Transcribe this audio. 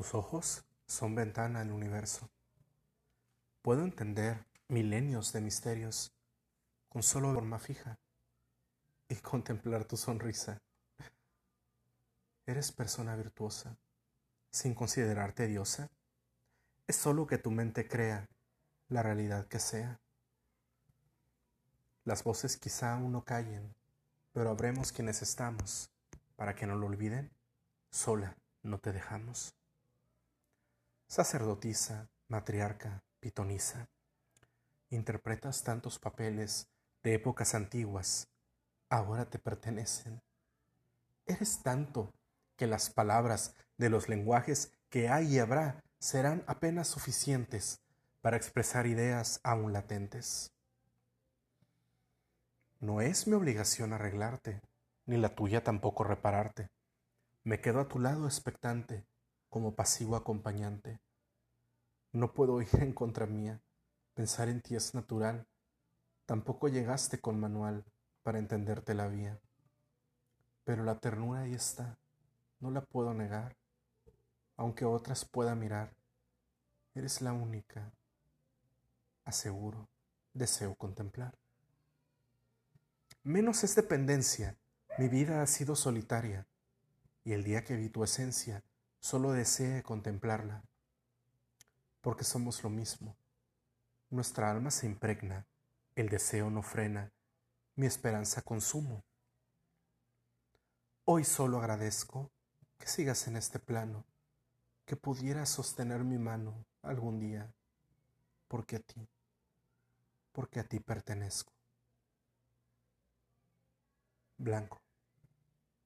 Tus ojos son ventana al universo. Puedo entender milenios de misterios con solo forma fija y contemplar tu sonrisa. Eres persona virtuosa, sin considerarte diosa. Es solo que tu mente crea la realidad que sea. Las voces quizá aún no callen, pero habremos quienes estamos, para que no lo olviden, sola no te dejamos sacerdotisa, matriarca, pitonisa. Interpretas tantos papeles de épocas antiguas, ahora te pertenecen. Eres tanto que las palabras de los lenguajes que hay y habrá serán apenas suficientes para expresar ideas aún latentes. No es mi obligación arreglarte, ni la tuya tampoco repararte. Me quedo a tu lado expectante, como pasivo acompañante. No puedo ir en contra mía, pensar en ti es natural, tampoco llegaste con manual para entenderte la vía. Pero la ternura ahí está, no la puedo negar, aunque otras pueda mirar. Eres la única, aseguro, deseo contemplar. Menos es dependencia, mi vida ha sido solitaria, y el día que vi tu esencia, solo desee contemplarla, porque somos lo mismo. Nuestra alma se impregna, el deseo no frena, mi esperanza consumo. Hoy solo agradezco que sigas en este plano, que pudieras sostener mi mano algún día, porque a ti, porque a ti pertenezco. Blanco.